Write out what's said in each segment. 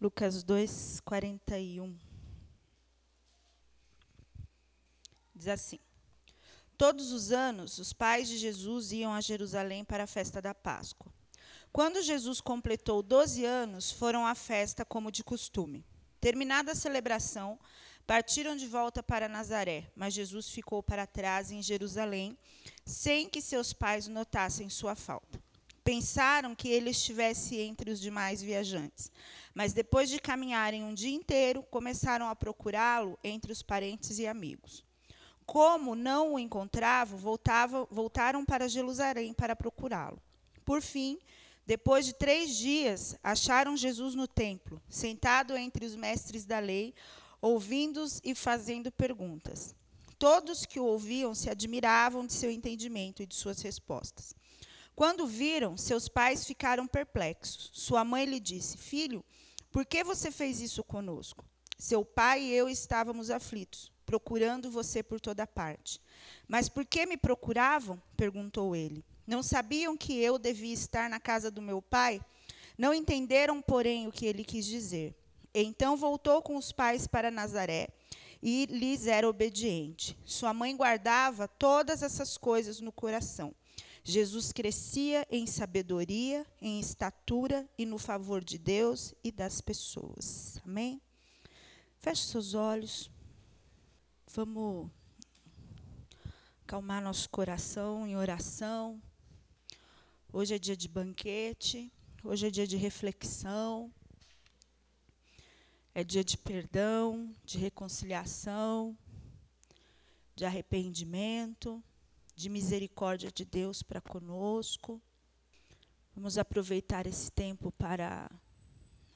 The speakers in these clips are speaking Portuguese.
Lucas 2, 41. Diz assim: Todos os anos, os pais de Jesus iam a Jerusalém para a festa da Páscoa. Quando Jesus completou 12 anos, foram à festa como de costume. Terminada a celebração, partiram de volta para Nazaré, mas Jesus ficou para trás em Jerusalém, sem que seus pais notassem sua falta. Pensaram que ele estivesse entre os demais viajantes, mas depois de caminharem um dia inteiro, começaram a procurá-lo entre os parentes e amigos. Como não o encontravam, voltavam, voltaram para Jerusalém para procurá-lo. Por fim, depois de três dias, acharam Jesus no templo, sentado entre os mestres da lei, ouvindo-os e fazendo perguntas. Todos que o ouviam se admiravam de seu entendimento e de suas respostas. Quando viram, seus pais ficaram perplexos. Sua mãe lhe disse: Filho, por que você fez isso conosco? Seu pai e eu estávamos aflitos, procurando você por toda parte. Mas por que me procuravam? perguntou ele. Não sabiam que eu devia estar na casa do meu pai? Não entenderam, porém, o que ele quis dizer. Então voltou com os pais para Nazaré e lhes era obediente. Sua mãe guardava todas essas coisas no coração. Jesus crescia em sabedoria, em estatura e no favor de Deus e das pessoas. Amém? Feche seus olhos. Vamos calmar nosso coração em oração. Hoje é dia de banquete, hoje é dia de reflexão. É dia de perdão, de reconciliação, de arrependimento de misericórdia de Deus para conosco. Vamos aproveitar esse tempo para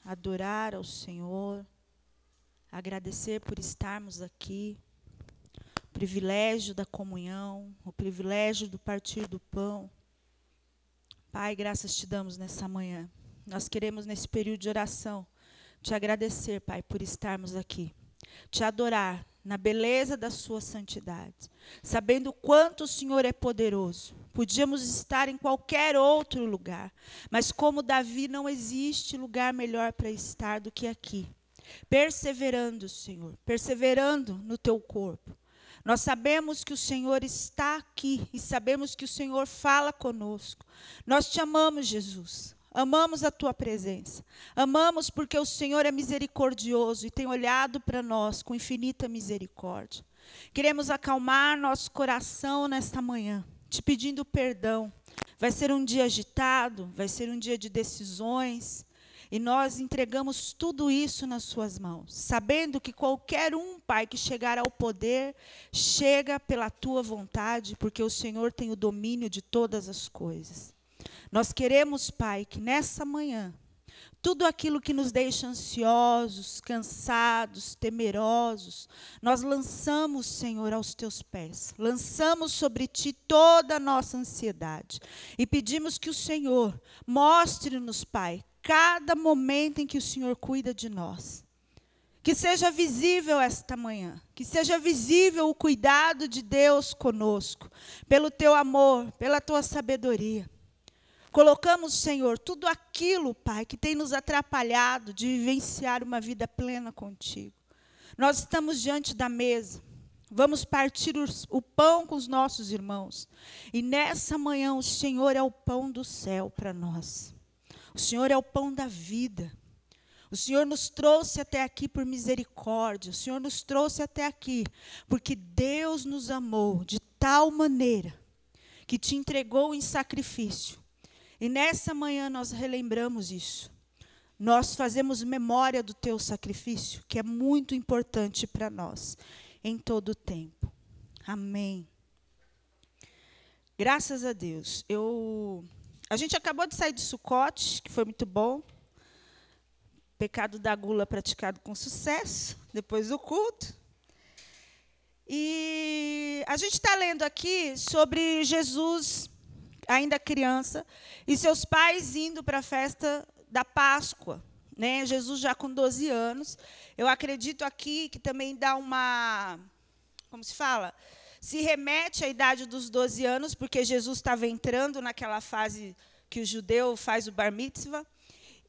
adorar ao Senhor, agradecer por estarmos aqui, o privilégio da comunhão, o privilégio do partir do pão. Pai, graças te damos nessa manhã. Nós queremos, nesse período de oração, te agradecer, Pai, por estarmos aqui, te adorar na beleza da sua santidade, sabendo quanto o Senhor é poderoso. Podíamos estar em qualquer outro lugar, mas como Davi não existe lugar melhor para estar do que aqui. Perseverando, Senhor, perseverando no teu corpo. Nós sabemos que o Senhor está aqui e sabemos que o Senhor fala conosco. Nós te amamos, Jesus. Amamos a tua presença. Amamos porque o Senhor é misericordioso e tem olhado para nós com infinita misericórdia. Queremos acalmar nosso coração nesta manhã, te pedindo perdão. Vai ser um dia agitado, vai ser um dia de decisões, e nós entregamos tudo isso nas suas mãos, sabendo que qualquer um, Pai, que chegar ao poder, chega pela tua vontade, porque o Senhor tem o domínio de todas as coisas. Nós queremos, Pai, que nessa manhã, tudo aquilo que nos deixa ansiosos, cansados, temerosos, nós lançamos, Senhor, aos teus pés. Lançamos sobre ti toda a nossa ansiedade. E pedimos que o Senhor mostre-nos, Pai, cada momento em que o Senhor cuida de nós. Que seja visível esta manhã, que seja visível o cuidado de Deus conosco, pelo teu amor, pela tua sabedoria. Colocamos, Senhor, tudo aquilo, Pai, que tem nos atrapalhado de vivenciar uma vida plena contigo. Nós estamos diante da mesa. Vamos partir o pão com os nossos irmãos. E nessa manhã o Senhor é o pão do céu para nós. O Senhor é o pão da vida. O Senhor nos trouxe até aqui por misericórdia. O Senhor nos trouxe até aqui porque Deus nos amou de tal maneira que te entregou em sacrifício e nessa manhã nós relembramos isso. Nós fazemos memória do teu sacrifício, que é muito importante para nós, em todo o tempo. Amém. Graças a Deus. Eu, a gente acabou de sair de Sucote, que foi muito bom. Pecado da gula praticado com sucesso, depois do culto. E a gente está lendo aqui sobre Jesus ainda criança, e seus pais indo para a festa da Páscoa. Né? Jesus já com 12 anos. Eu acredito aqui que também dá uma. Como se fala? Se remete à idade dos 12 anos, porque Jesus estava entrando naquela fase que o judeu faz o bar mitzvah.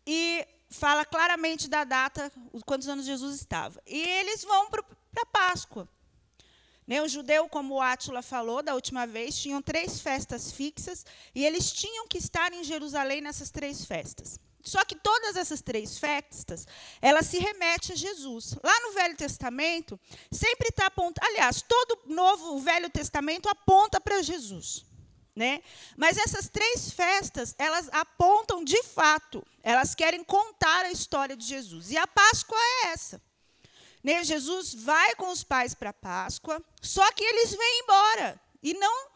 E fala claramente da data, quantos anos Jesus estava. E eles vão para a Páscoa. Né, o judeu, como o Átila falou da última vez, tinham três festas fixas e eles tinham que estar em Jerusalém nessas três festas. Só que todas essas três festas, elas se remetem a Jesus. Lá no Velho Testamento, sempre está apontando. Aliás, todo novo o Velho Testamento aponta para Jesus. Né? Mas essas três festas, elas apontam de fato, elas querem contar a história de Jesus. E a Páscoa é essa. Né? Jesus vai com os pais para a Páscoa, só que eles vêm embora. E não,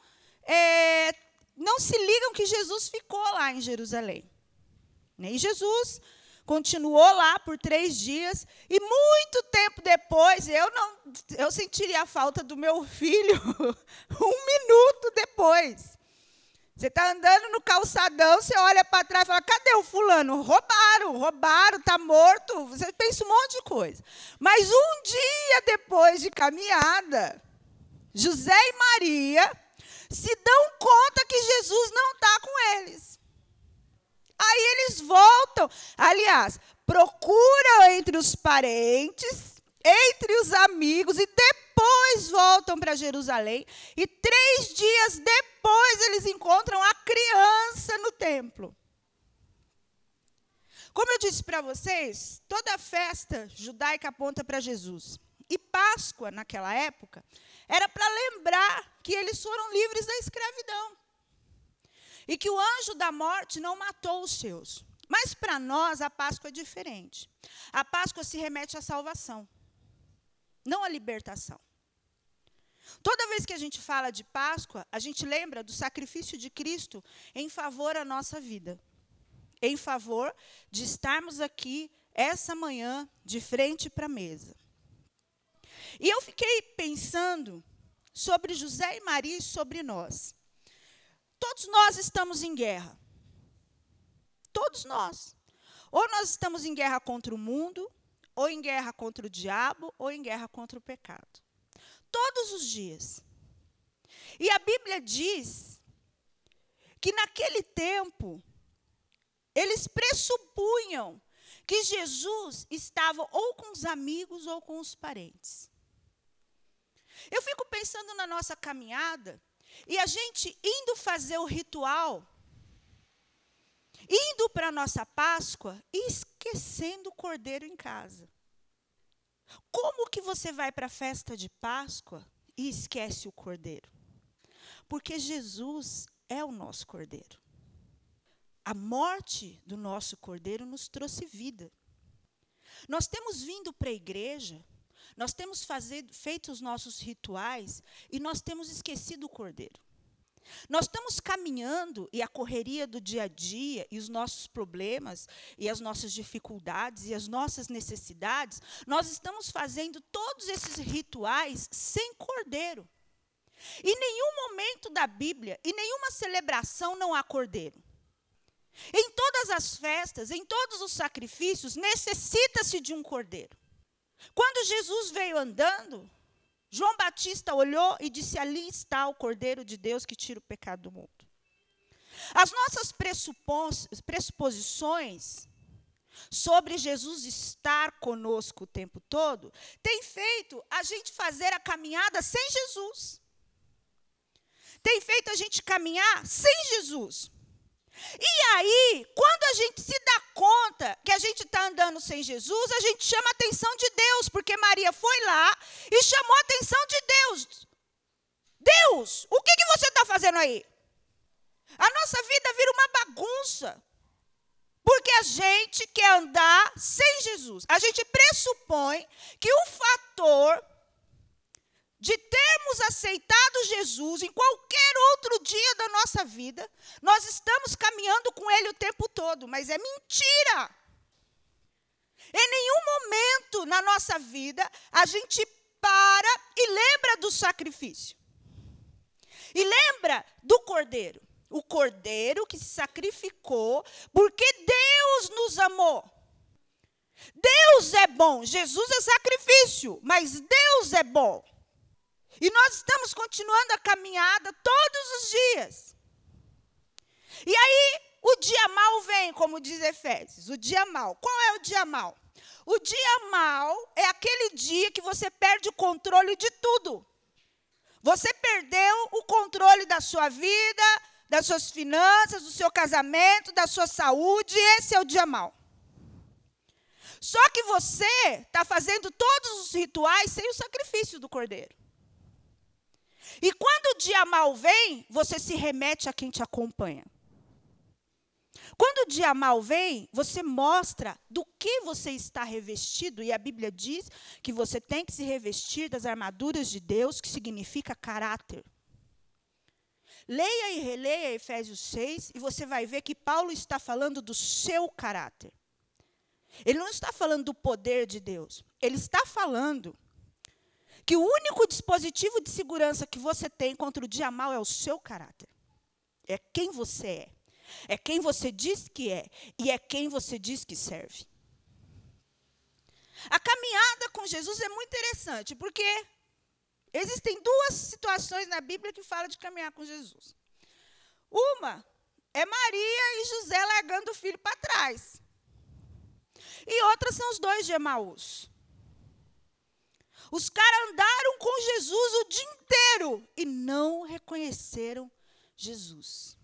é, não se ligam que Jesus ficou lá em Jerusalém. Né? E Jesus continuou lá por três dias e muito tempo depois eu não eu sentiria a falta do meu filho um minuto depois você está andando no calçadão você olha para trás e fala cadê o fulano? Roubaram roubaram está morto. Você pensa um monte de coisa. Mas um dia depois de caminhada José e Maria se dão conta que Jesus não está com eles. Aí eles voltam. Aliás, procuram entre os parentes, entre os amigos, e depois voltam para Jerusalém. E três dias depois eles encontram a criança no templo. Como eu disse para vocês, toda festa judaica aponta para Jesus. E Páscoa, naquela época, era para lembrar que eles foram livres da escravidão. E que o anjo da morte não matou os seus. Mas para nós a Páscoa é diferente. A Páscoa se remete à salvação, não à libertação. Toda vez que a gente fala de Páscoa, a gente lembra do sacrifício de Cristo em favor da nossa vida. Em favor de estarmos aqui essa manhã de frente para a mesa. E eu fiquei pensando sobre José e Maria e sobre nós. Todos nós estamos em guerra. Todos nós. Ou nós estamos em guerra contra o mundo, ou em guerra contra o diabo, ou em guerra contra o pecado. Todos os dias. E a Bíblia diz que naquele tempo, eles pressupunham que Jesus estava ou com os amigos ou com os parentes. Eu fico pensando na nossa caminhada e a gente indo fazer o ritual, indo para a nossa Páscoa e esquecendo o cordeiro em casa. Como que você vai para a festa de Páscoa e esquece o cordeiro? Porque Jesus é o nosso cordeiro. A morte do nosso cordeiro nos trouxe vida. Nós temos vindo para a igreja nós temos fazer, feito os nossos rituais e nós temos esquecido o cordeiro. Nós estamos caminhando e a correria do dia a dia e os nossos problemas e as nossas dificuldades e as nossas necessidades, nós estamos fazendo todos esses rituais sem cordeiro. Em nenhum momento da Bíblia, em nenhuma celebração não há cordeiro. Em todas as festas, em todos os sacrifícios, necessita-se de um cordeiro. Quando Jesus veio andando, João Batista olhou e disse: Ali está o Cordeiro de Deus que tira o pecado do mundo. As nossas pressuposições sobre Jesus estar conosco o tempo todo tem feito a gente fazer a caminhada sem Jesus. Tem feito a gente caminhar sem Jesus. E aí, quando a gente se dá conta que a gente está andando sem Jesus, a gente chama a atenção de Deus, porque Maria foi lá e chamou a atenção de Deus. Deus, o que, que você está fazendo aí? A nossa vida vira uma bagunça. Porque a gente quer andar sem Jesus. A gente pressupõe que o fator de termos aceitado Jesus em qualquer outro dia da nossa vida, nós estamos caminhando com Ele o tempo todo, mas é mentira. Em nenhum momento na nossa vida a gente para e lembra do sacrifício. E lembra do cordeiro. O cordeiro que se sacrificou porque Deus nos amou. Deus é bom. Jesus é sacrifício, mas Deus é bom. E nós estamos continuando a caminhada todos os dias. E aí, O dia mal vem, como diz Efésios, o dia mal. Qual é o dia mal? O dia mal é aquele dia que você perde o controle de tudo. Você perdeu o controle da sua vida, das suas finanças, do seu casamento, da sua saúde. Esse é o dia mal. Só que você está fazendo todos os rituais sem o sacrifício do cordeiro. E quando o dia mal vem, você se remete a quem te acompanha. Quando o dia mal vem, você mostra do que você está revestido, e a Bíblia diz que você tem que se revestir das armaduras de Deus, que significa caráter. Leia e releia Efésios 6 e você vai ver que Paulo está falando do seu caráter. Ele não está falando do poder de Deus. Ele está falando que o único dispositivo de segurança que você tem contra o dia mal é o seu caráter. É quem você é. É quem você diz que é. E é quem você diz que serve. A caminhada com Jesus é muito interessante, porque existem duas situações na Bíblia que falam de caminhar com Jesus. Uma é Maria e José largando o filho para trás. E outra são os dois de Emaús. Os caras andaram com Jesus o dia inteiro e não reconheceram Jesus.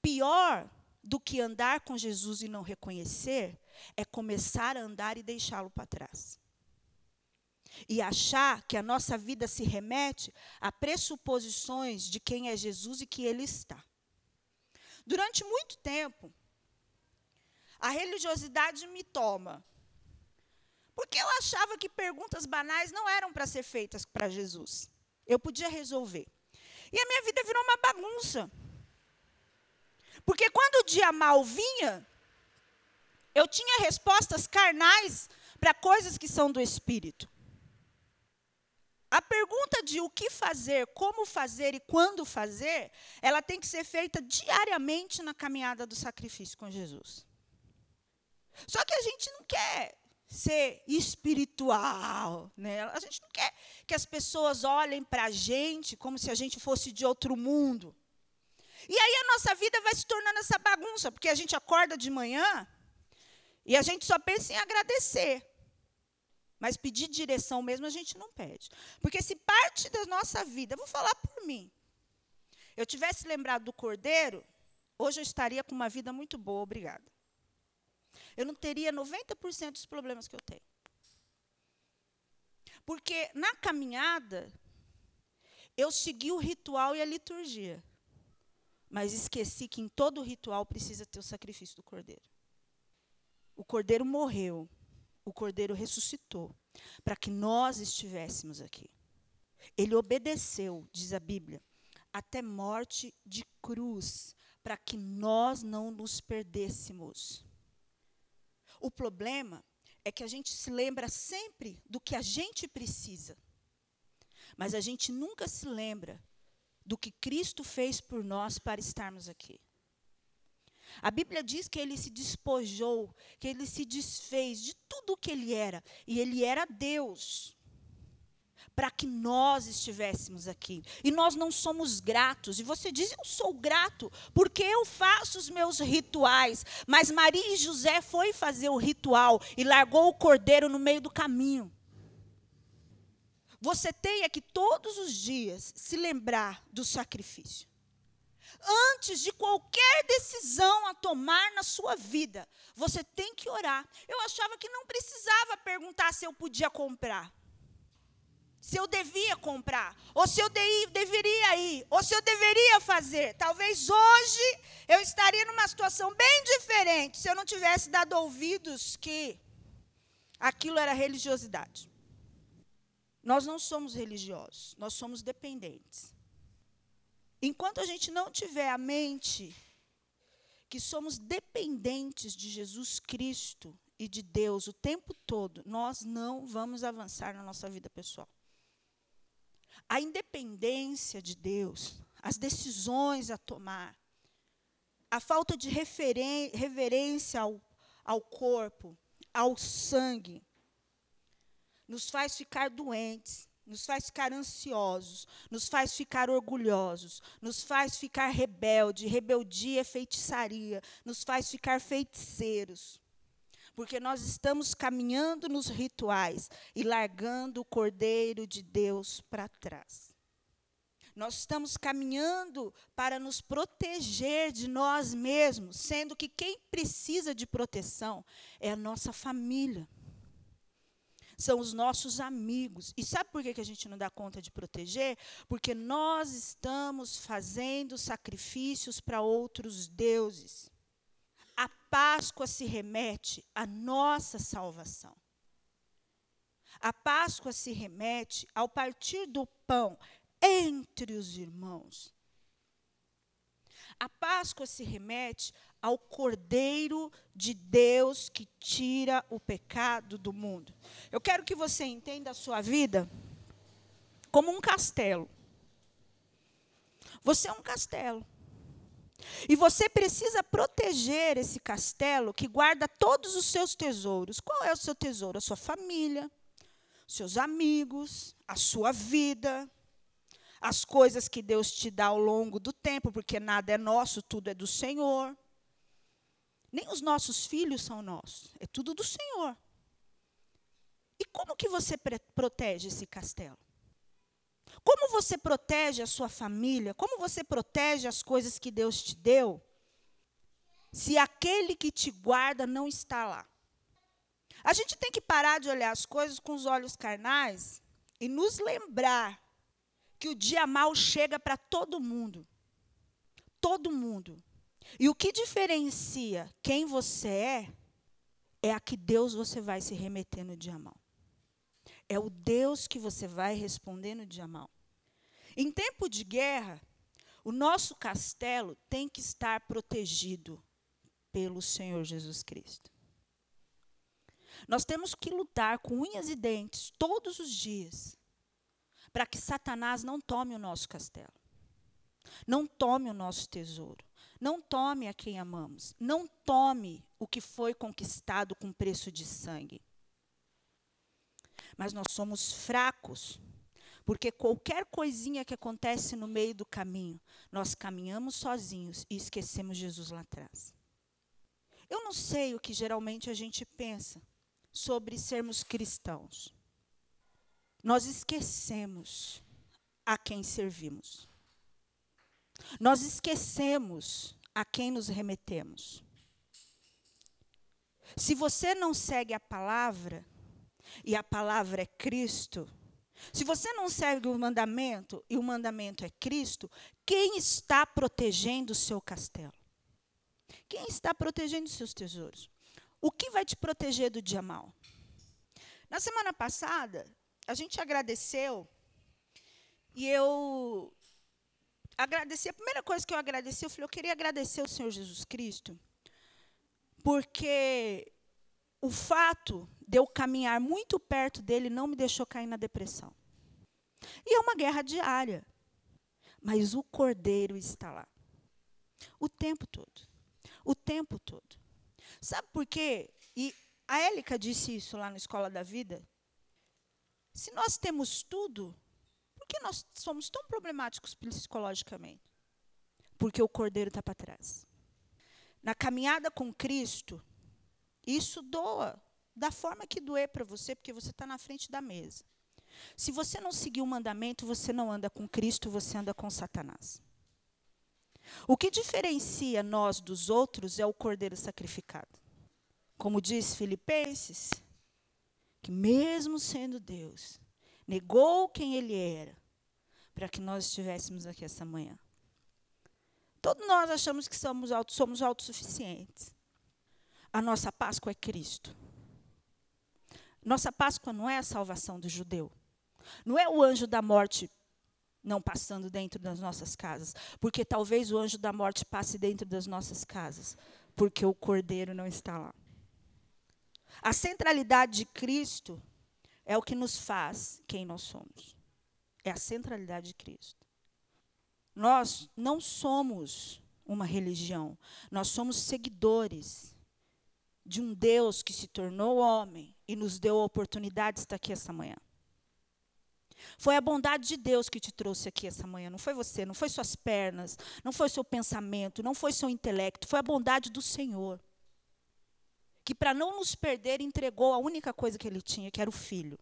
Pior do que andar com Jesus e não reconhecer é começar a andar e deixá-lo para trás. E achar que a nossa vida se remete a pressuposições de quem é Jesus e que ele está. Durante muito tempo, a religiosidade me toma. Porque eu achava que perguntas banais não eram para ser feitas para Jesus. Eu podia resolver. E a minha vida virou uma bagunça. Porque quando o dia mal vinha, eu tinha respostas carnais para coisas que são do espírito. A pergunta de o que fazer, como fazer e quando fazer, ela tem que ser feita diariamente na caminhada do sacrifício com Jesus. Só que a gente não quer ser espiritual, né? A gente não quer que as pessoas olhem para a gente como se a gente fosse de outro mundo. E aí a nossa vida vai se tornando essa bagunça, porque a gente acorda de manhã e a gente só pensa em agradecer. Mas pedir direção mesmo a gente não pede. Porque se parte da nossa vida, vou falar por mim, eu tivesse lembrado do cordeiro, hoje eu estaria com uma vida muito boa, obrigada. Eu não teria 90% dos problemas que eu tenho. Porque na caminhada, eu segui o ritual e a liturgia mas esqueci que em todo ritual precisa ter o sacrifício do cordeiro. O cordeiro morreu, o cordeiro ressuscitou, para que nós estivéssemos aqui. Ele obedeceu, diz a Bíblia, até morte de cruz, para que nós não nos perdêssemos. O problema é que a gente se lembra sempre do que a gente precisa, mas a gente nunca se lembra do que Cristo fez por nós para estarmos aqui. A Bíblia diz que ele se despojou, que ele se desfez de tudo o que ele era, e ele era Deus, para que nós estivéssemos aqui. E nós não somos gratos. E você diz: Eu sou grato, porque eu faço os meus rituais. Mas Maria e José foi fazer o ritual e largou o cordeiro no meio do caminho. Você tem é que todos os dias se lembrar do sacrifício. Antes de qualquer decisão a tomar na sua vida, você tem que orar. Eu achava que não precisava perguntar se eu podia comprar. Se eu devia comprar, ou se eu de, deveria ir, ou se eu deveria fazer. Talvez hoje eu estaria numa situação bem diferente se eu não tivesse dado ouvidos que aquilo era religiosidade. Nós não somos religiosos, nós somos dependentes. Enquanto a gente não tiver a mente que somos dependentes de Jesus Cristo e de Deus o tempo todo, nós não vamos avançar na nossa vida pessoal. A independência de Deus, as decisões a tomar, a falta de reverência ao, ao corpo, ao sangue, nos faz ficar doentes, nos faz ficar ansiosos, nos faz ficar orgulhosos, nos faz ficar rebelde. Rebeldia é feitiçaria, nos faz ficar feiticeiros. Porque nós estamos caminhando nos rituais e largando o Cordeiro de Deus para trás. Nós estamos caminhando para nos proteger de nós mesmos, sendo que quem precisa de proteção é a nossa família são os nossos amigos. E sabe por que a gente não dá conta de proteger? Porque nós estamos fazendo sacrifícios para outros deuses. Páscoa se remete à nossa salvação. A Páscoa se remete ao partir do pão entre os irmãos. A Páscoa se remete ao Cordeiro de Deus que tira o pecado do mundo. Eu quero que você entenda a sua vida como um castelo. Você é um castelo. E você precisa proteger esse castelo que guarda todos os seus tesouros. Qual é o seu tesouro? A sua família, seus amigos, a sua vida, as coisas que Deus te dá ao longo do tempo, porque nada é nosso, tudo é do Senhor. Nem os nossos filhos são nossos, é tudo do Senhor. E como que você protege esse castelo? Como você protege a sua família? Como você protege as coisas que Deus te deu? Se aquele que te guarda não está lá. A gente tem que parar de olhar as coisas com os olhos carnais e nos lembrar que o dia mal chega para todo mundo. Todo mundo. E o que diferencia quem você é, é a que Deus você vai se remeter no dia mal. É o Deus que você vai responder no dia mal. Em tempo de guerra, o nosso castelo tem que estar protegido pelo Senhor Jesus Cristo. Nós temos que lutar com unhas e dentes todos os dias para que Satanás não tome o nosso castelo, não tome o nosso tesouro. Não tome a quem amamos. Não tome o que foi conquistado com preço de sangue. Mas nós somos fracos, porque qualquer coisinha que acontece no meio do caminho, nós caminhamos sozinhos e esquecemos Jesus lá atrás. Eu não sei o que geralmente a gente pensa sobre sermos cristãos. Nós esquecemos a quem servimos. Nós esquecemos a quem nos remetemos. Se você não segue a palavra, e a palavra é Cristo, se você não segue o mandamento, e o mandamento é Cristo, quem está protegendo o seu castelo? Quem está protegendo os seus tesouros? O que vai te proteger do dia mal? Na semana passada, a gente agradeceu e eu agradecer, a primeira coisa que eu agradeci, eu falei, eu queria agradecer o Senhor Jesus Cristo, porque o fato de eu caminhar muito perto dele não me deixou cair na depressão. E é uma guerra diária. Mas o cordeiro está lá. O tempo todo. O tempo todo. Sabe por quê? E a Élica disse isso lá na Escola da Vida. Se nós temos tudo, por que nós somos tão problemáticos psicologicamente? Porque o cordeiro está para trás. Na caminhada com Cristo, isso doa da forma que doer para você, porque você está na frente da mesa. Se você não seguir o mandamento, você não anda com Cristo, você anda com Satanás. O que diferencia nós dos outros é o cordeiro sacrificado. Como diz Filipenses, que mesmo sendo Deus, negou quem ele era, para que nós estivéssemos aqui essa manhã. Todos nós achamos que somos, auto, somos autossuficientes. A nossa Páscoa é Cristo. Nossa Páscoa não é a salvação do judeu. Não é o anjo da morte não passando dentro das nossas casas. Porque talvez o anjo da morte passe dentro das nossas casas. Porque o cordeiro não está lá. A centralidade de Cristo é o que nos faz quem nós somos. É a centralidade de Cristo. Nós não somos uma religião, nós somos seguidores de um Deus que se tornou homem e nos deu a oportunidade de estar aqui essa manhã. Foi a bondade de Deus que te trouxe aqui essa manhã. Não foi você, não foi suas pernas, não foi seu pensamento, não foi seu intelecto. Foi a bondade do Senhor. Que, para não nos perder, entregou a única coisa que ele tinha, que era o filho.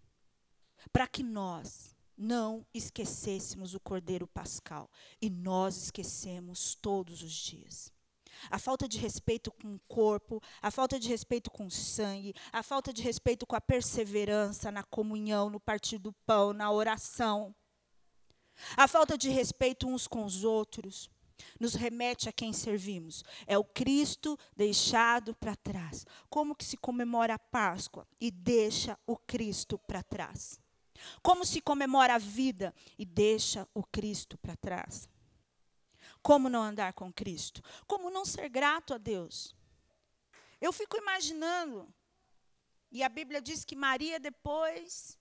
Para que nós não esquecêssemos o Cordeiro Pascal. E nós esquecemos todos os dias a falta de respeito com o corpo, a falta de respeito com o sangue, a falta de respeito com a perseverança na comunhão, no partir do pão, na oração. A falta de respeito uns com os outros nos remete a quem servimos. É o Cristo deixado para trás. Como que se comemora a Páscoa e deixa o Cristo para trás? Como se comemora a vida e deixa o Cristo para trás? Como não andar com Cristo? Como não ser grato a Deus? Eu fico imaginando, e a Bíblia diz que Maria depois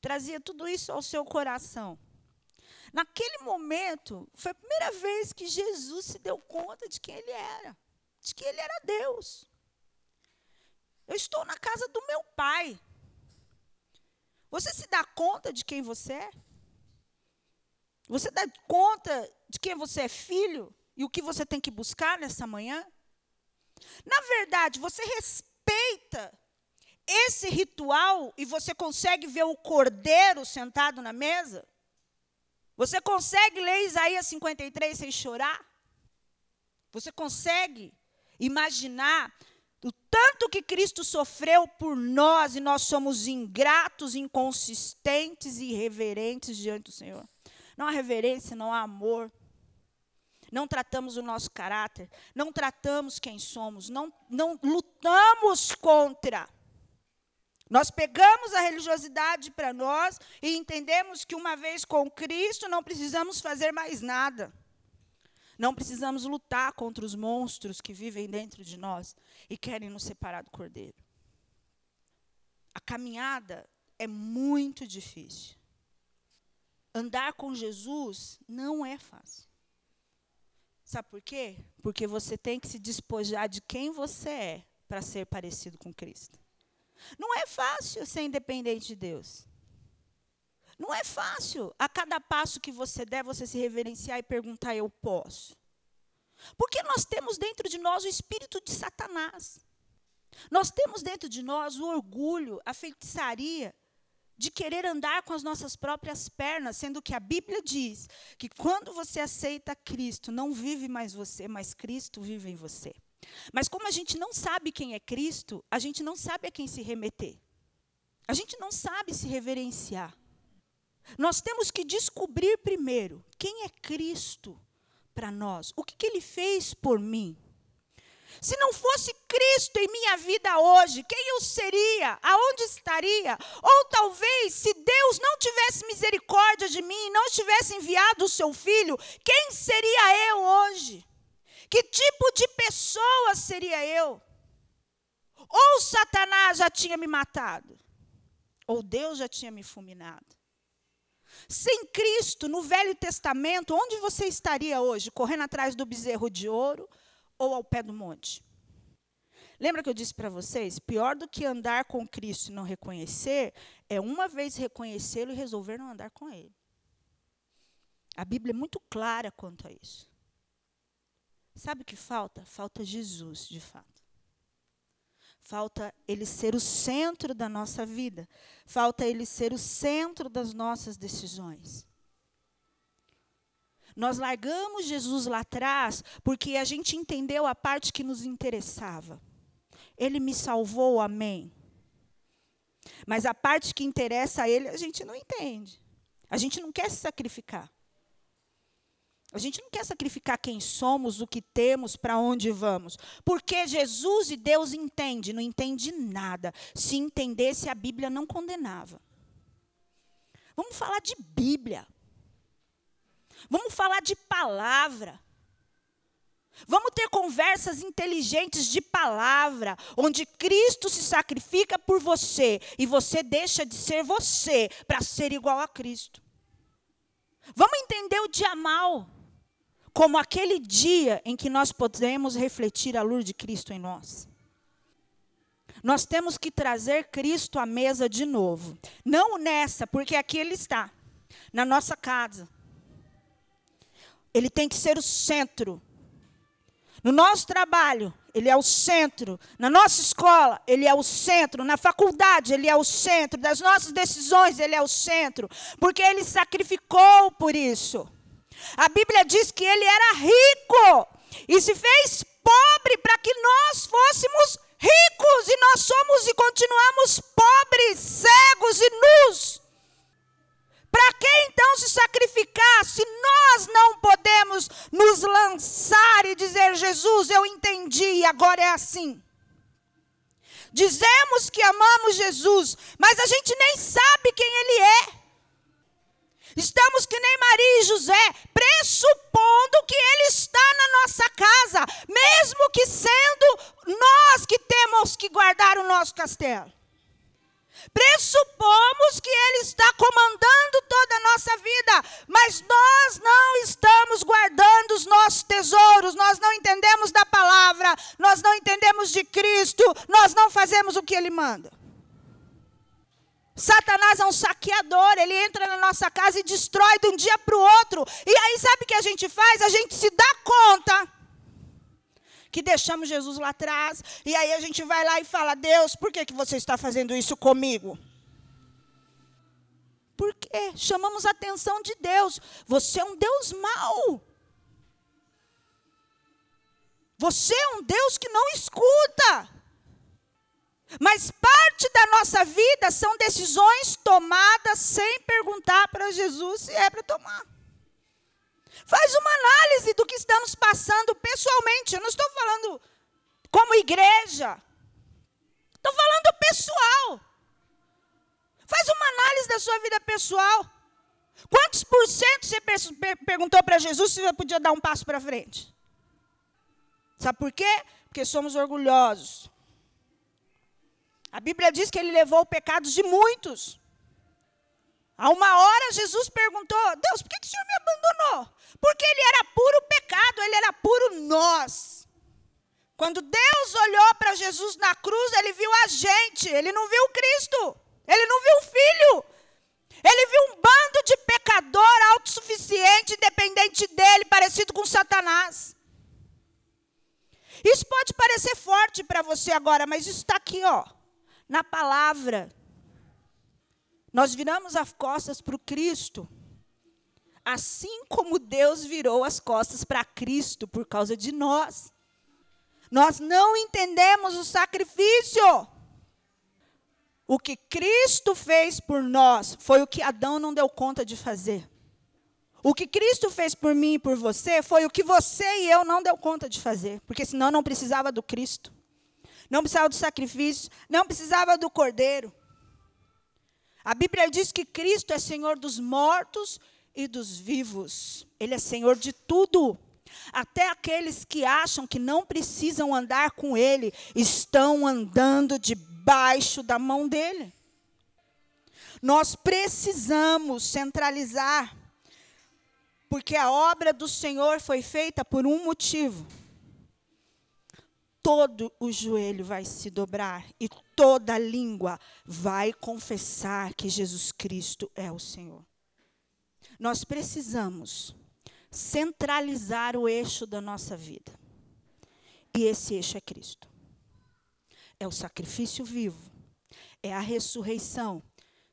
trazia tudo isso ao seu coração. Naquele momento, foi a primeira vez que Jesus se deu conta de quem ele era, de que ele era Deus. Eu estou na casa do meu pai. Você se dá conta de quem você é? Você dá conta de quem você é filho e o que você tem que buscar nessa manhã? Na verdade, você respeita esse ritual e você consegue ver o cordeiro sentado na mesa? Você consegue ler Isaías 53 sem chorar? Você consegue imaginar o tanto que Cristo sofreu por nós e nós somos ingratos, inconsistentes e irreverentes diante do Senhor? não há reverência, não há amor. Não tratamos o nosso caráter, não tratamos quem somos, não, não lutamos contra. Nós pegamos a religiosidade para nós e entendemos que uma vez com Cristo não precisamos fazer mais nada. Não precisamos lutar contra os monstros que vivem dentro de nós e querem nos separar do Cordeiro. A caminhada é muito difícil andar com Jesus não é fácil. Sabe por quê? Porque você tem que se despojar de quem você é para ser parecido com Cristo. Não é fácil ser independente de Deus. Não é fácil a cada passo que você der, você se reverenciar e perguntar: eu posso. Porque nós temos dentro de nós o espírito de Satanás. Nós temos dentro de nós o orgulho, a feitiçaria, de querer andar com as nossas próprias pernas, sendo que a Bíblia diz que quando você aceita Cristo, não vive mais você, mas Cristo vive em você. Mas como a gente não sabe quem é Cristo, a gente não sabe a quem se remeter. A gente não sabe se reverenciar. Nós temos que descobrir primeiro quem é Cristo para nós, o que, que ele fez por mim. Se não fosse Cristo em minha vida hoje, quem eu seria? Aonde estaria? Ou talvez, se Deus não tivesse misericórdia de mim, não tivesse enviado o seu filho, quem seria eu hoje? Que tipo de pessoa seria eu? Ou Satanás já tinha me matado, ou Deus já tinha me fulminado. Sem Cristo, no Velho Testamento, onde você estaria hoje? Correndo atrás do bezerro de ouro, ou ao pé do monte. Lembra que eu disse para vocês? Pior do que andar com Cristo e não reconhecer, é uma vez reconhecê-lo e resolver não andar com ele. A Bíblia é muito clara quanto a isso. Sabe o que falta? Falta Jesus, de fato. Falta ele ser o centro da nossa vida. Falta ele ser o centro das nossas decisões. Nós largamos Jesus lá atrás porque a gente entendeu a parte que nos interessava. Ele me salvou, amém. Mas a parte que interessa a ele, a gente não entende. A gente não quer se sacrificar. A gente não quer sacrificar quem somos, o que temos, para onde vamos. Porque Jesus e Deus entende, não entende nada. Se entendesse, a Bíblia não condenava. Vamos falar de Bíblia. Vamos falar de palavra. Vamos ter conversas inteligentes de palavra, onde Cristo se sacrifica por você e você deixa de ser você para ser igual a Cristo. Vamos entender o dia mal como aquele dia em que nós podemos refletir a luz de Cristo em nós. Nós temos que trazer Cristo à mesa de novo. Não nessa, porque aqui ele está. na nossa casa. Ele tem que ser o centro. No nosso trabalho, ele é o centro. Na nossa escola, ele é o centro. Na faculdade, ele é o centro. Das nossas decisões, ele é o centro. Porque ele sacrificou por isso. A Bíblia diz que ele era rico e se fez pobre para que nós fôssemos ricos. E nós somos e continuamos pobres, cegos e nus. Para que então se sacrificar se nós não podemos nos lançar e dizer: Jesus, eu entendi, agora é assim? Dizemos que amamos Jesus, mas a gente nem sabe quem Ele é. Estamos que nem Maria e José, pressupondo que Ele está na nossa casa, mesmo que sendo nós que temos que guardar o nosso castelo. Pressupomos que Ele está comandando toda a nossa vida, mas nós não estamos guardando os nossos tesouros, nós não entendemos da palavra, nós não entendemos de Cristo, nós não fazemos o que Ele manda. Satanás é um saqueador, ele entra na nossa casa e destrói de um dia para o outro. E aí, sabe o que a gente faz? A gente se dá conta que deixamos Jesus lá atrás, e aí a gente vai lá e fala: Deus, por que, que você está fazendo isso comigo? Porque chamamos a atenção de Deus. Você é um Deus mau. Você é um Deus que não escuta. Mas parte da nossa vida são decisões tomadas sem perguntar para Jesus se é para tomar. Faz uma análise do que estamos passando pessoalmente. Eu não estou falando como igreja. Estou falando pessoal. Faz uma análise da sua vida pessoal. Quantos por cento você perguntou para Jesus se você podia dar um passo para frente? Sabe por quê? Porque somos orgulhosos. A Bíblia diz que ele levou pecados de muitos. A uma hora Jesus perguntou: Deus, por que, que o Senhor me abandonou? Porque ele era puro pecado, ele era puro nós. Quando Deus olhou para Jesus na cruz, ele viu a gente, ele não viu Cristo, ele não viu o Filho. Ele viu um bando de pecador autossuficiente, independente dele, parecido com Satanás. Isso pode parecer forte para você agora, mas isso está aqui, ó, na palavra. Nós viramos as costas para o Cristo. Assim como Deus virou as costas para Cristo por causa de nós. Nós não entendemos o sacrifício. O que Cristo fez por nós foi o que Adão não deu conta de fazer. O que Cristo fez por mim e por você foi o que você e eu não deu conta de fazer, porque senão não precisava do Cristo. Não precisava do sacrifício, não precisava do cordeiro. A Bíblia diz que Cristo é Senhor dos mortos e dos vivos. Ele é Senhor de tudo. Até aqueles que acham que não precisam andar com Ele, estão andando debaixo da mão dele. Nós precisamos centralizar, porque a obra do Senhor foi feita por um motivo todo o joelho vai se dobrar e toda língua vai confessar que Jesus Cristo é o Senhor. Nós precisamos centralizar o eixo da nossa vida. E esse eixo é Cristo. É o sacrifício vivo, é a ressurreição,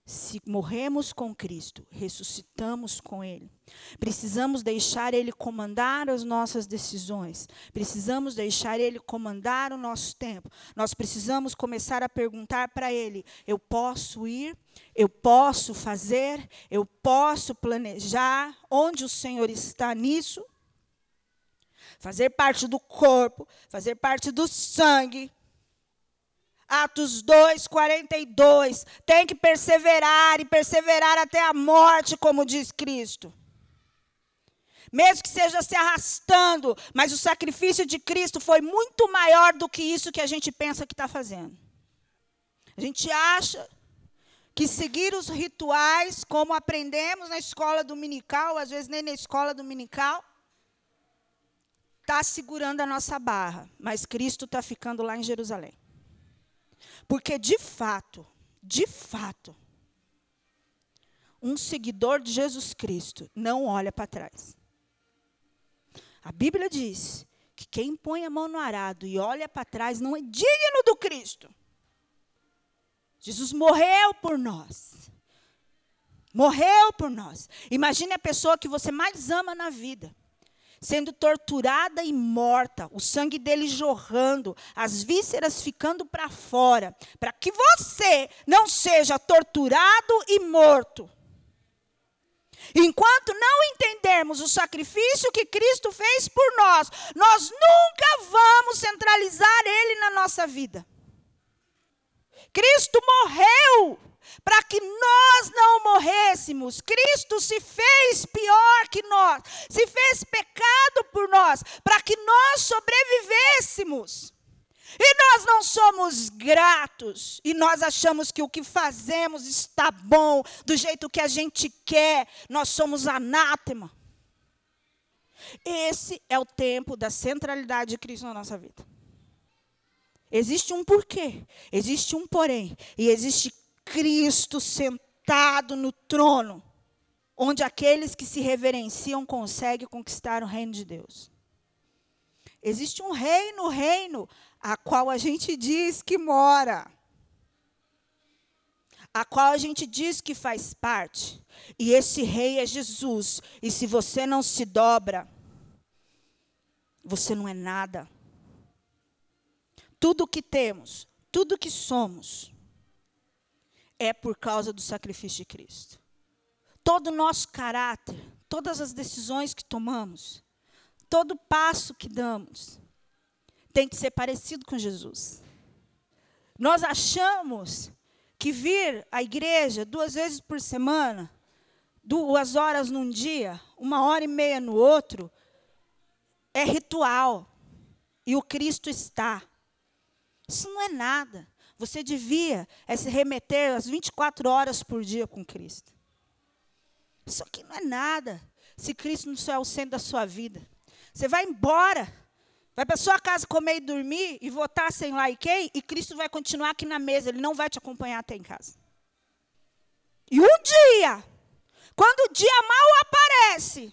se morremos com Cristo, ressuscitamos com Ele. Precisamos deixar Ele comandar as nossas decisões. Precisamos deixar Ele comandar o nosso tempo. Nós precisamos começar a perguntar para Ele: eu posso ir? Eu posso fazer? Eu posso planejar? Onde o Senhor está nisso? Fazer parte do corpo, fazer parte do sangue, Atos 2, 42. Tem que perseverar e perseverar até a morte, como diz Cristo. Mesmo que seja se arrastando, mas o sacrifício de Cristo foi muito maior do que isso que a gente pensa que está fazendo. A gente acha que seguir os rituais, como aprendemos na escola dominical, às vezes nem na escola dominical, está segurando a nossa barra, mas Cristo está ficando lá em Jerusalém. Porque, de fato, de fato, um seguidor de Jesus Cristo não olha para trás. A Bíblia diz que quem põe a mão no arado e olha para trás não é digno do Cristo. Jesus morreu por nós. Morreu por nós. Imagine a pessoa que você mais ama na vida sendo torturada e morta, o sangue dele jorrando, as vísceras ficando para fora, para que você não seja torturado e morto. Enquanto não entendermos o sacrifício que Cristo fez por nós, nós nunca vamos centralizar Ele na nossa vida. Cristo morreu para que nós não morrêssemos. Cristo se fez pior que nós, se fez pecado por nós, para que nós sobrevivêssemos. E nós não somos gratos, e nós achamos que o que fazemos está bom, do jeito que a gente quer, nós somos anátema. Esse é o tempo da centralidade de Cristo na nossa vida. Existe um porquê, existe um porém, e existe Cristo sentado no trono, onde aqueles que se reverenciam conseguem conquistar o reino de Deus. Existe um rei no reino a qual a gente diz que mora, a qual a gente diz que faz parte. E esse rei é Jesus. E se você não se dobra, você não é nada. Tudo que temos, tudo que somos, é por causa do sacrifício de Cristo. Todo o nosso caráter, todas as decisões que tomamos, todo passo que damos, tem que ser parecido com Jesus. Nós achamos que vir à igreja duas vezes por semana, duas horas num dia, uma hora e meia no outro, é ritual. E o Cristo está. Isso não é nada. Você devia é se remeter às 24 horas por dia com Cristo. Isso aqui não é nada. Se Cristo não é o centro da sua vida. Você vai embora. Vai para sua casa comer e dormir e votar sem lá e quem, e Cristo vai continuar aqui na mesa, ele não vai te acompanhar até em casa. E um dia, quando o dia mal aparece,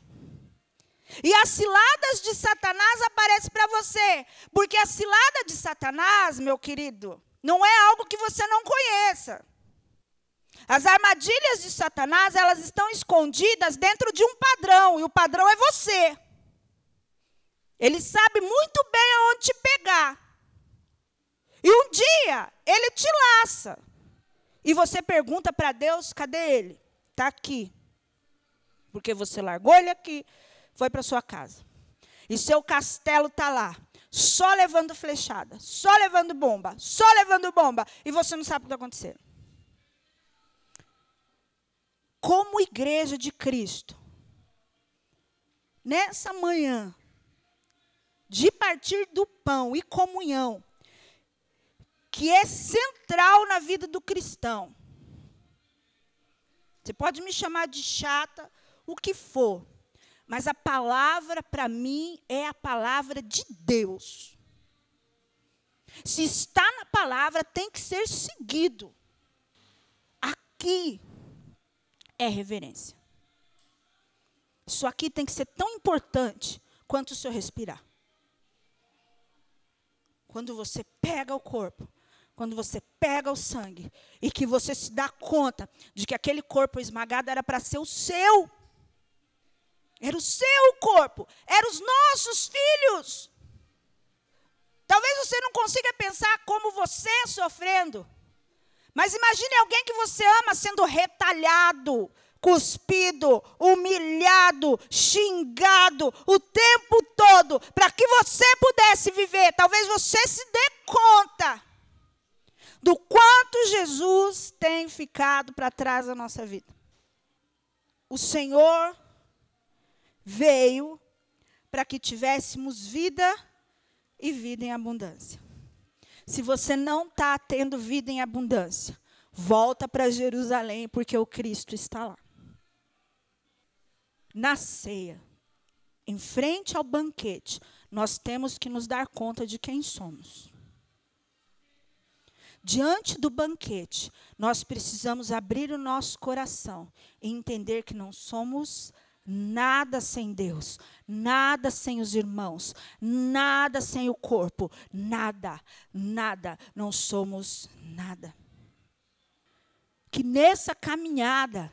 e as ciladas de Satanás aparecem para você, porque a cilada de Satanás, meu querido, não é algo que você não conheça. As armadilhas de Satanás, elas estão escondidas dentro de um padrão, e o padrão é você. Ele sabe muito bem aonde te pegar. E um dia, ele te laça. E você pergunta para Deus: cadê ele? Está aqui. Porque você largou ele aqui, foi para sua casa. E seu castelo está lá só levando flechada, só levando bomba, só levando bomba, e você não sabe o que está acontecendo. Como igreja de Cristo, nessa manhã, de partir do pão e comunhão, que é central na vida do cristão. Você pode me chamar de chata, o que for. Mas a palavra, para mim, é a palavra de Deus. Se está na palavra, tem que ser seguido. Aqui é reverência. Isso aqui tem que ser tão importante quanto o seu respirar. Quando você pega o corpo, quando você pega o sangue e que você se dá conta de que aquele corpo esmagado era para ser o seu. Era o seu corpo, eram os nossos filhos. Talvez você não consiga pensar como você sofrendo. Mas imagine alguém que você ama sendo retalhado, cuspido, humilhado, xingado o tempo todo, para que você pudesse viver. Talvez você se dê conta do quanto Jesus tem ficado para trás da nossa vida. O Senhor veio para que tivéssemos vida e vida em abundância. Se você não está tendo vida em abundância, volta para Jerusalém, porque o Cristo está lá. Na ceia, em frente ao banquete, nós temos que nos dar conta de quem somos. diante do banquete, nós precisamos abrir o nosso coração e entender que não somos nada sem Deus, nada sem os irmãos, nada sem o corpo, nada, nada, não somos nada. Que nessa caminhada,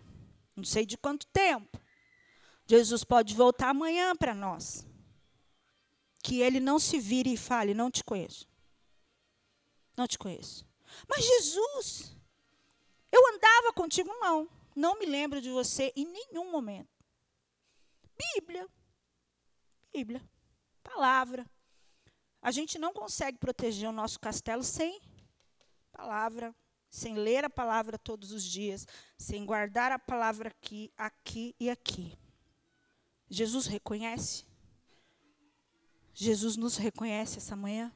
não sei de quanto tempo, Jesus pode voltar amanhã para nós. Que ele não se vire e fale: Não te conheço. Não te conheço. Mas Jesus, eu andava contigo? Não. Não me lembro de você em nenhum momento. Bíblia. Bíblia. Palavra. A gente não consegue proteger o nosso castelo sem palavra, sem ler a palavra todos os dias, sem guardar a palavra aqui, aqui e aqui. Jesus reconhece? Jesus nos reconhece essa manhã?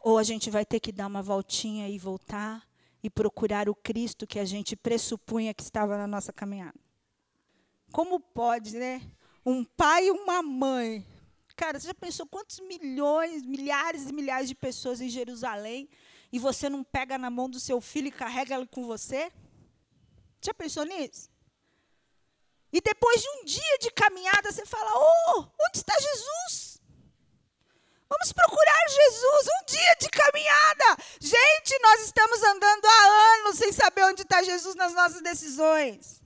Ou a gente vai ter que dar uma voltinha e voltar e procurar o Cristo que a gente pressupunha que estava na nossa caminhada? Como pode, né? Um pai e uma mãe. Cara, você já pensou quantos milhões, milhares e milhares de pessoas em Jerusalém e você não pega na mão do seu filho e carrega ele com você? Já pensou nisso? E depois de um dia de caminhada, você fala: Oh, onde está Jesus? Vamos procurar Jesus. Um dia de caminhada. Gente, nós estamos andando há anos sem saber onde está Jesus nas nossas decisões.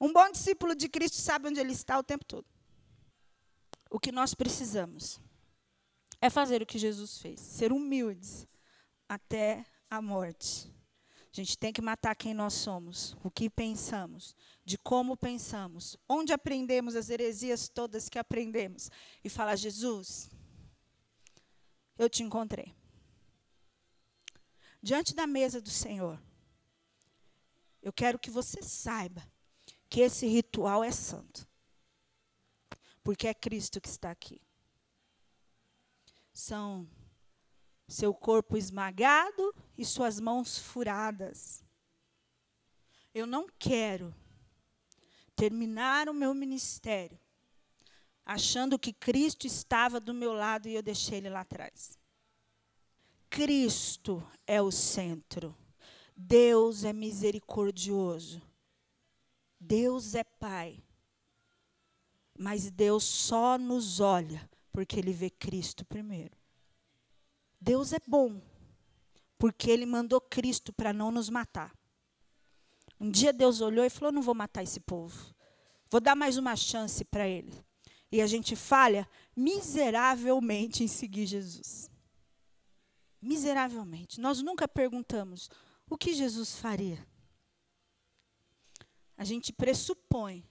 Um bom discípulo de Cristo sabe onde ele está o tempo todo. O que nós precisamos é fazer o que Jesus fez, ser humildes até a morte. A gente tem que matar quem nós somos, o que pensamos, de como pensamos, onde aprendemos as heresias todas que aprendemos e falar: Jesus, eu te encontrei. Diante da mesa do Senhor, eu quero que você saiba que esse ritual é santo. Porque é Cristo que está aqui. São seu corpo esmagado e suas mãos furadas. Eu não quero terminar o meu ministério achando que Cristo estava do meu lado e eu deixei ele lá atrás. Cristo é o centro. Deus é misericordioso. Deus é Pai. Mas Deus só nos olha porque Ele vê Cristo primeiro. Deus é bom, porque Ele mandou Cristo para não nos matar. Um dia Deus olhou e falou: Não vou matar esse povo. Vou dar mais uma chance para ele. E a gente falha miseravelmente em seguir Jesus. Miseravelmente. Nós nunca perguntamos o que Jesus faria a gente pressupõe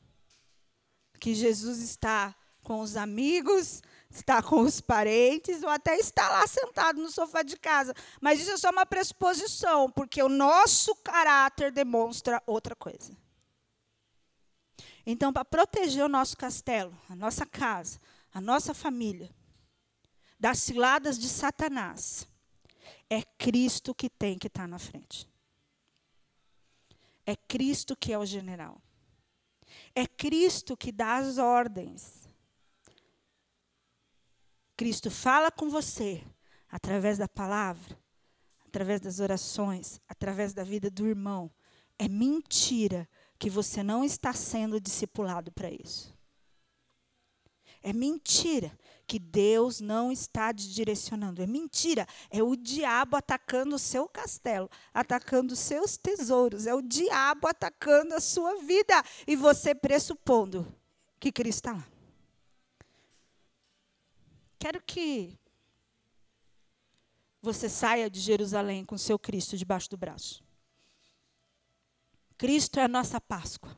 que Jesus está com os amigos, está com os parentes, ou até está lá sentado no sofá de casa. Mas isso é só uma pressuposição, porque o nosso caráter demonstra outra coisa. Então, para proteger o nosso castelo, a nossa casa, a nossa família, das ciladas de Satanás, é Cristo que tem que estar na frente. É Cristo que é o general. É Cristo que dá as ordens. Cristo fala com você através da palavra, através das orações, através da vida do irmão. É mentira que você não está sendo discipulado para isso. É mentira que Deus não está te direcionando. É mentira. É o diabo atacando o seu castelo, atacando os seus tesouros. É o diabo atacando a sua vida. E você pressupondo que Cristo está lá. Quero que você saia de Jerusalém com seu Cristo debaixo do braço. Cristo é a nossa Páscoa.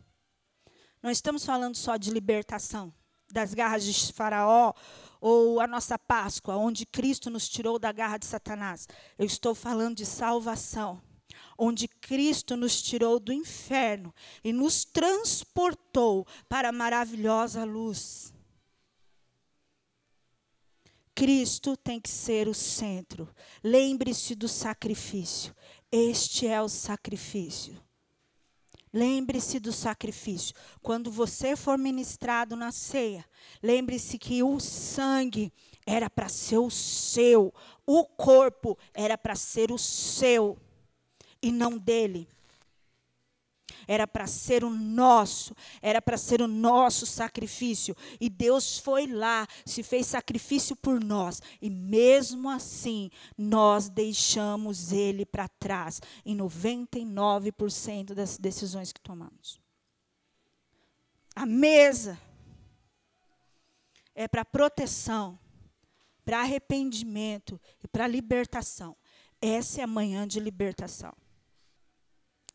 Não estamos falando só de libertação das garras de Faraó ou a nossa Páscoa, onde Cristo nos tirou da garra de Satanás. Eu estou falando de salvação, onde Cristo nos tirou do inferno e nos transportou para a maravilhosa luz. Cristo tem que ser o centro. Lembre-se do sacrifício. Este é o sacrifício. Lembre-se do sacrifício. Quando você for ministrado na ceia, lembre-se que o sangue era para ser o seu. O corpo era para ser o seu e não dele. Era para ser o nosso, era para ser o nosso sacrifício. E Deus foi lá, se fez sacrifício por nós. E mesmo assim, nós deixamos Ele para trás em 99% das decisões que tomamos. A mesa é para proteção, para arrependimento e para libertação. Essa é a manhã de libertação.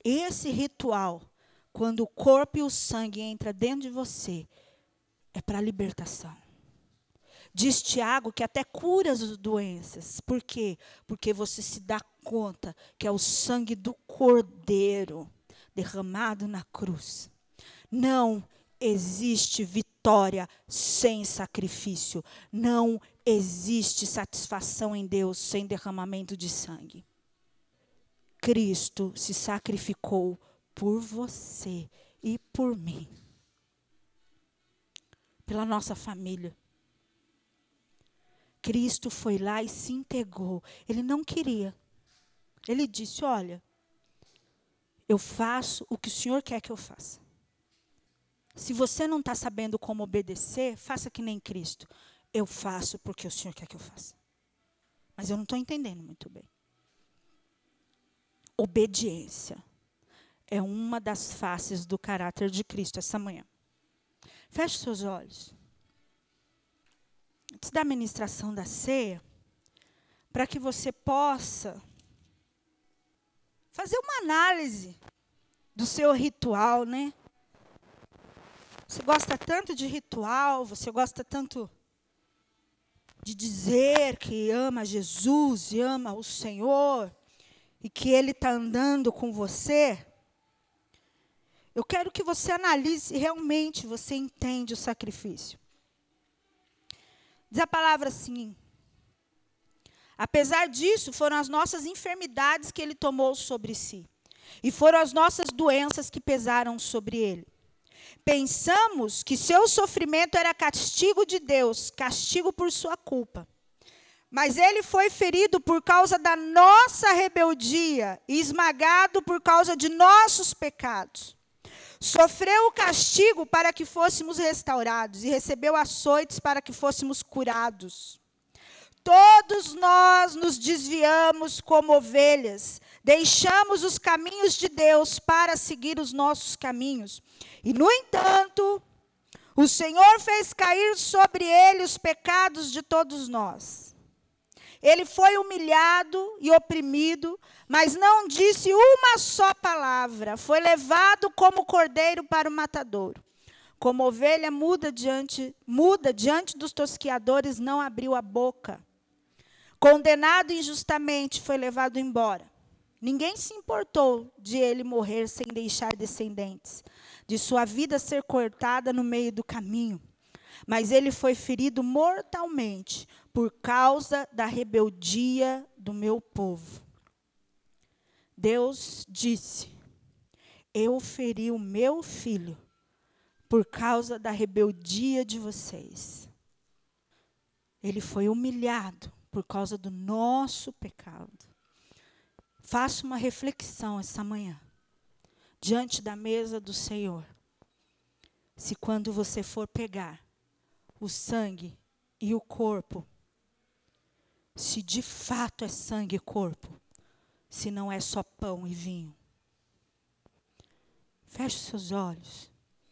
Esse ritual, quando o corpo e o sangue entra dentro de você, é para libertação. Diz Tiago que até cura as doenças. Por quê? Porque você se dá conta que é o sangue do cordeiro derramado na cruz. Não existe vitória sem sacrifício. Não existe satisfação em Deus sem derramamento de sangue. Cristo se sacrificou por você e por mim. Pela nossa família. Cristo foi lá e se entregou. Ele não queria. Ele disse: Olha, eu faço o que o Senhor quer que eu faça. Se você não está sabendo como obedecer, faça que nem Cristo. Eu faço porque o Senhor quer que eu faça. Mas eu não estou entendendo muito bem obediência. É uma das faces do caráter de Cristo essa manhã. Feche seus olhos. Antes da ministração da ceia, para que você possa fazer uma análise do seu ritual, né? Você gosta tanto de ritual, você gosta tanto de dizer que ama Jesus e ama o Senhor e que Ele está andando com você, eu quero que você analise se realmente você entende o sacrifício. Diz a palavra assim: Apesar disso, foram as nossas enfermidades que ele tomou sobre si, e foram as nossas doenças que pesaram sobre ele. Pensamos que seu sofrimento era castigo de Deus, castigo por sua culpa. Mas ele foi ferido por causa da nossa rebeldia e esmagado por causa de nossos pecados. Sofreu o castigo para que fôssemos restaurados e recebeu açoites para que fôssemos curados. Todos nós nos desviamos como ovelhas, deixamos os caminhos de Deus para seguir os nossos caminhos. E, no entanto, o Senhor fez cair sobre ele os pecados de todos nós. Ele foi humilhado e oprimido, mas não disse uma só palavra. Foi levado como cordeiro para o matadouro. Como ovelha muda diante, muda diante dos tosquiadores, não abriu a boca. Condenado injustamente, foi levado embora. Ninguém se importou de ele morrer sem deixar descendentes, de sua vida ser cortada no meio do caminho. Mas ele foi ferido mortalmente por causa da rebeldia do meu povo. Deus disse: Eu feri o meu filho por causa da rebeldia de vocês. Ele foi humilhado por causa do nosso pecado. Faça uma reflexão essa manhã, diante da mesa do Senhor. Se quando você for pegar o sangue e o corpo se de fato é sangue e corpo, se não é só pão e vinho. Feche seus olhos.